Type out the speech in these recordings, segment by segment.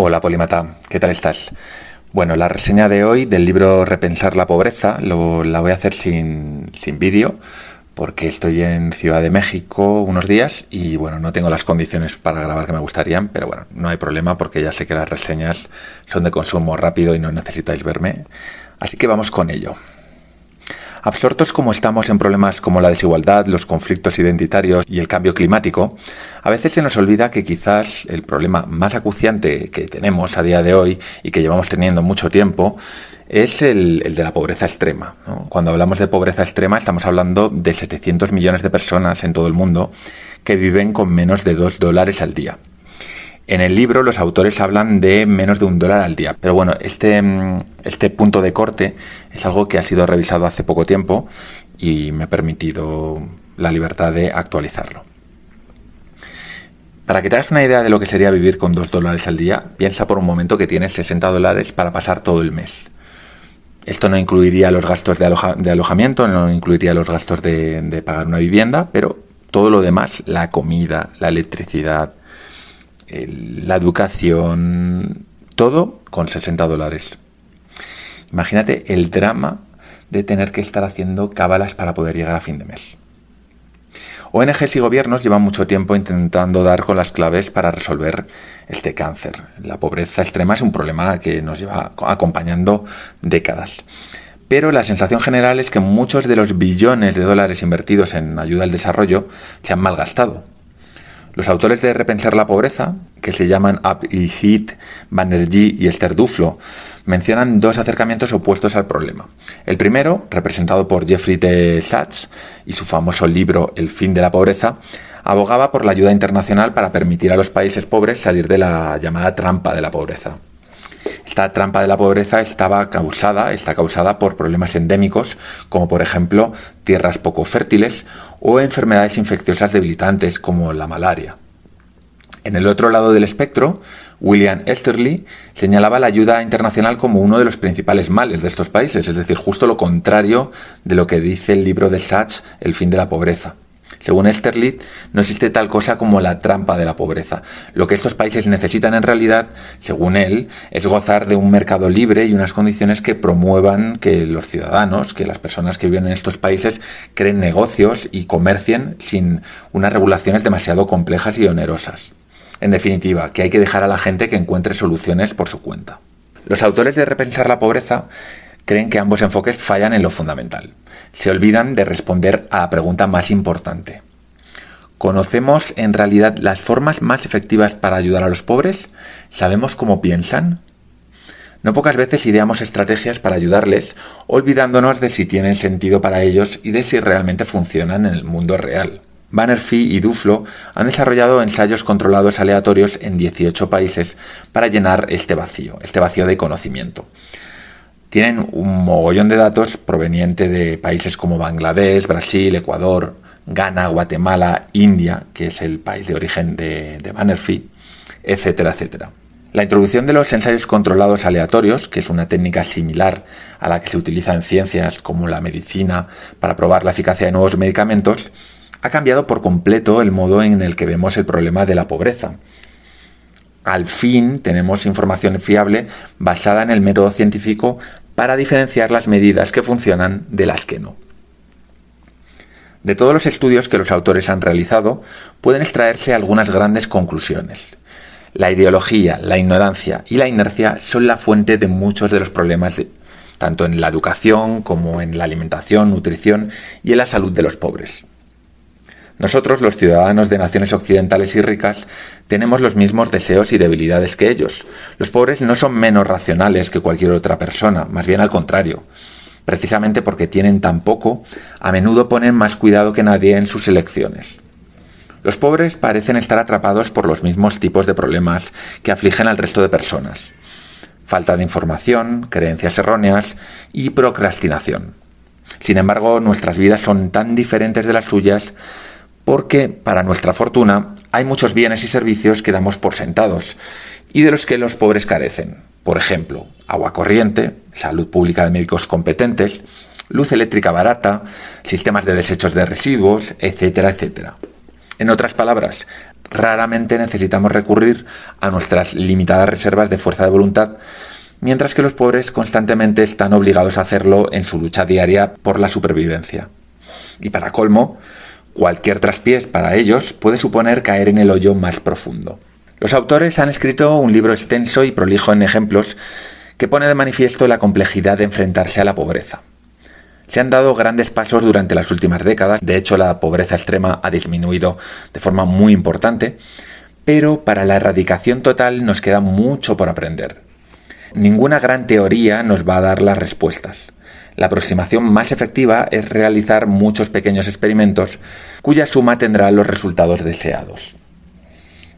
Hola Polimata, ¿qué tal estás? Bueno, la reseña de hoy del libro Repensar la pobreza lo, la voy a hacer sin, sin vídeo porque estoy en Ciudad de México unos días y bueno, no tengo las condiciones para grabar que me gustarían, pero bueno, no hay problema porque ya sé que las reseñas son de consumo rápido y no necesitáis verme. Así que vamos con ello. Absortos como estamos en problemas como la desigualdad, los conflictos identitarios y el cambio climático, a veces se nos olvida que quizás el problema más acuciante que tenemos a día de hoy y que llevamos teniendo mucho tiempo es el, de la pobreza extrema. Cuando hablamos de pobreza extrema estamos hablando de 700 millones de personas en todo el mundo que viven con menos de 2 dólares al día. En el libro los autores hablan de menos de un dólar al día, pero bueno, este, mm, este punto de corte es algo que ha sido revisado hace poco tiempo y me ha permitido la libertad de actualizarlo. Para que te hagas una idea de lo que sería vivir con 2 dólares al día, piensa por un momento que tienes 60 dólares para pasar todo el mes. Esto no incluiría los gastos de, alojamiento, no incluiría los gastos de, de pagar una vivienda, pero todo lo demás, la comida, la electricidad, la educación, todo con 60 dólares. Imagínate el drama de tener que estar haciendo cábalas para poder llegar a fin de mes. ONGs y gobiernos llevan mucho tiempo intentando dar con las claves para resolver este cáncer. La pobreza extrema es un problema que nos lleva acompañando décadas. Pero la sensación general es que muchos de los billones de dólares invertidos en ayuda al desarrollo se han malgastado los autores de Repensar la pobreza, que se llaman Hit, Banerjee y Esther Duflo, mencionan dos acercamientos opuestos al problema. El primero, representado por Jeffrey T. Sachs y su famoso libro El fin de la pobreza, abogaba por la ayuda internacional para permitir a los países pobres salir de la llamada trampa de la pobreza. Esta trampa de la pobreza estaba causada, está causada por problemas endémicos, como por ejemplo tierras poco fértiles o enfermedades infecciosas debilitantes como la malaria. En el otro lado del espectro, William Esterly señalaba la ayuda internacional como uno de los principales males de estos países, es decir, justo lo contrario de lo que dice el libro de Sachs, El fin de la pobreza. Según Esterlit, no existe tal cosa como la trampa de la pobreza. Lo que estos países necesitan en realidad, según él, es gozar de un mercado libre y unas condiciones que promuevan que los ciudadanos, que las personas que viven en estos países, creen negocios y comercien sin unas regulaciones demasiado complejas y onerosas. En definitiva, que hay que dejar a la gente que encuentre soluciones por su cuenta. Los autores de Repensar la pobreza creen que ambos enfoques fallan en lo fundamental. Se olvidan de responder a la pregunta más importante. ¿Conocemos en realidad las formas más efectivas para ayudar a los pobres? ¿Sabemos cómo piensan? No pocas veces ideamos estrategias para ayudarles, olvidándonos de si tienen sentido para ellos y de si realmente funcionan en el mundo real. Bannerfee y Duflo han desarrollado ensayos controlados aleatorios en 18 países para llenar este vacío, este vacío de conocimiento tienen un mogollón de datos proveniente de países como Bangladesh, Brasil, Ecuador, Ghana, Guatemala, India, que es el país de origen de, de Bannerfee, etcétera, etcétera. La introducción de los ensayos controlados aleatorios, que es una técnica similar a la que se utiliza en ciencias como la medicina para probar la eficacia de nuevos medicamentos, ha cambiado por completo el modo en el que vemos el problema de la pobreza al fin tenemos información fiable basada en el método científico para diferenciar las medidas que funcionan de las que no. De todos los estudios que los autores han realizado, pueden extraerse algunas grandes conclusiones. La ideología, la ignorancia y la inercia son la fuente de muchos de los problemas, tanto en la educación como en la alimentación, nutrición y en la salud de los pobres. Nosotros, los ciudadanos de naciones occidentales y ricas, tenemos los mismos deseos y debilidades que ellos. Los pobres no son menos racionales que cualquier otra persona, más bien al contrario. Precisamente porque tienen tan poco, a menudo ponen más cuidado que nadie en sus elecciones. Los pobres parecen estar atrapados por los mismos tipos de problemas que afligen al resto de personas. Falta de información, creencias erróneas y procrastinación. Sin embargo, nuestras vidas son tan diferentes de las suyas porque, para nuestra fortuna, hay muchos bienes y servicios que damos por sentados y de los que los pobres carecen. Por ejemplo, agua corriente, salud pública de médicos competentes, luz eléctrica barata, sistemas de desechos de residuos, etcétera, etcétera. En otras palabras, raramente necesitamos recurrir a nuestras limitadas reservas de fuerza de voluntad, mientras que los pobres constantemente están obligados a hacerlo en su lucha diaria por la supervivencia. Y para colmo, cualquier traspiés para ellos puede suponer caer en el hoyo más profundo. Los autores han escrito un libro extenso y prolijo en ejemplos que pone de manifiesto la complejidad de enfrentarse a la pobreza. Se han dado grandes pasos durante las últimas décadas, de hecho la pobreza extrema ha disminuido de forma muy importante, pero para la erradicación total nos queda mucho por aprender. Ninguna gran teoría nos va a dar las respuestas. La aproximación más efectiva es realizar muchos pequeños experimentos cuya suma tendrá los resultados deseados.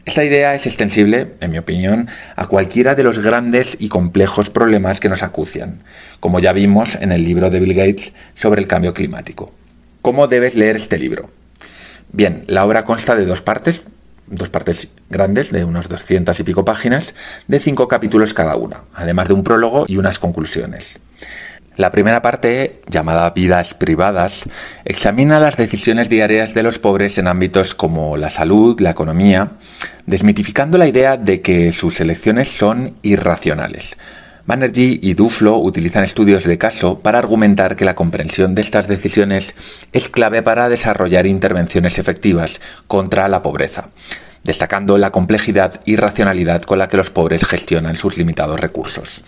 Esta idea es extensible, en mi opinión, a cualquiera de los grandes y complejos problemas que nos acucian, como ya vimos en el libro de Bill Gates sobre el cambio climático. ¿Cómo debes leer este libro? Bien, la obra consta de dos partes, dos partes grandes de unas 200 y pico páginas, de cinco capítulos cada una, además de un prólogo y unas conclusiones. La primera parte, llamada Vidas privadas, examina las decisiones diarias de los pobres en ámbitos como la salud, la economía, desmitificando la idea de que sus elecciones son irracionales. Banerjee y Duflo utilizan estudios de caso para argumentar que la comprensión de estas decisiones es clave para desarrollar intervenciones efectivas contra la pobreza, destacando la complejidad y racionalidad con la que los pobres gestionan sus limitados recursos.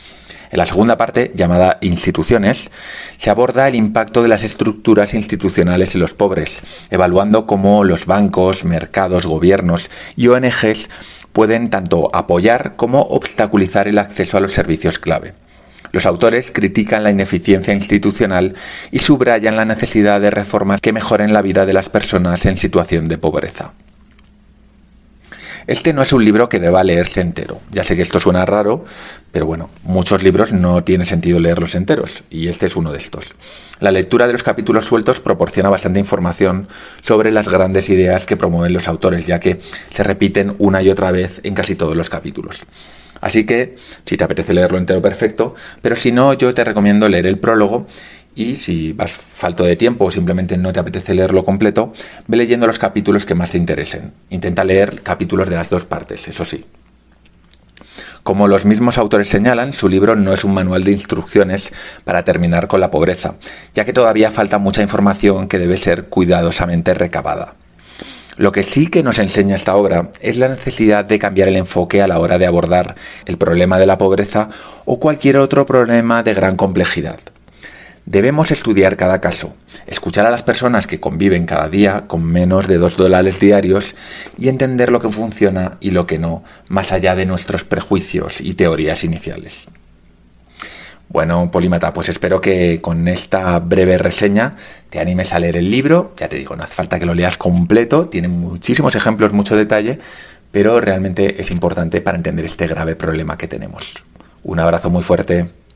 En la segunda parte, llamada Instituciones, se aborda el impacto de las estructuras institucionales en los pobres, evaluando cómo los bancos, mercados, gobiernos y ONGs pueden tanto apoyar como obstaculizar el acceso a los servicios clave. Los autores critican la ineficiencia institucional y subrayan la necesidad de reformas que mejoren la vida de las personas en situación de pobreza. Este no es un libro que deba leerse entero. Ya sé que esto suena raro, pero bueno, muchos libros no tiene sentido leerlos enteros, y este es uno de estos. La lectura de los capítulos sueltos proporciona bastante información sobre las grandes ideas que promueven los autores, ya que se repiten una y otra vez en casi todos los capítulos. Así que, si te apetece leerlo entero, perfecto, pero si no, yo te recomiendo leer el prólogo y si vas falto de tiempo o simplemente no te apetece leerlo completo, ve leyendo los capítulos que más te interesen. Intenta leer capítulos de las dos partes, eso sí. Como los mismos autores señalan, su libro no es un manual de instrucciones para terminar con la pobreza, ya que todavía falta mucha información que debe ser cuidadosamente recabada. Lo que sí que nos enseña esta obra es la necesidad de cambiar el enfoque a la hora de abordar el problema de la pobreza o cualquier otro problema de gran complejidad. Debemos estudiar cada caso, escuchar a las personas que conviven cada día con menos de dos dólares diarios y entender lo que funciona y lo que no, más allá de nuestros prejuicios y teorías iniciales. Bueno, Polímata, pues espero que con esta breve reseña te animes a leer el libro. Ya te digo, no hace falta que lo leas completo, tiene muchísimos ejemplos, mucho detalle, pero realmente es importante para entender este grave problema que tenemos. Un abrazo muy fuerte.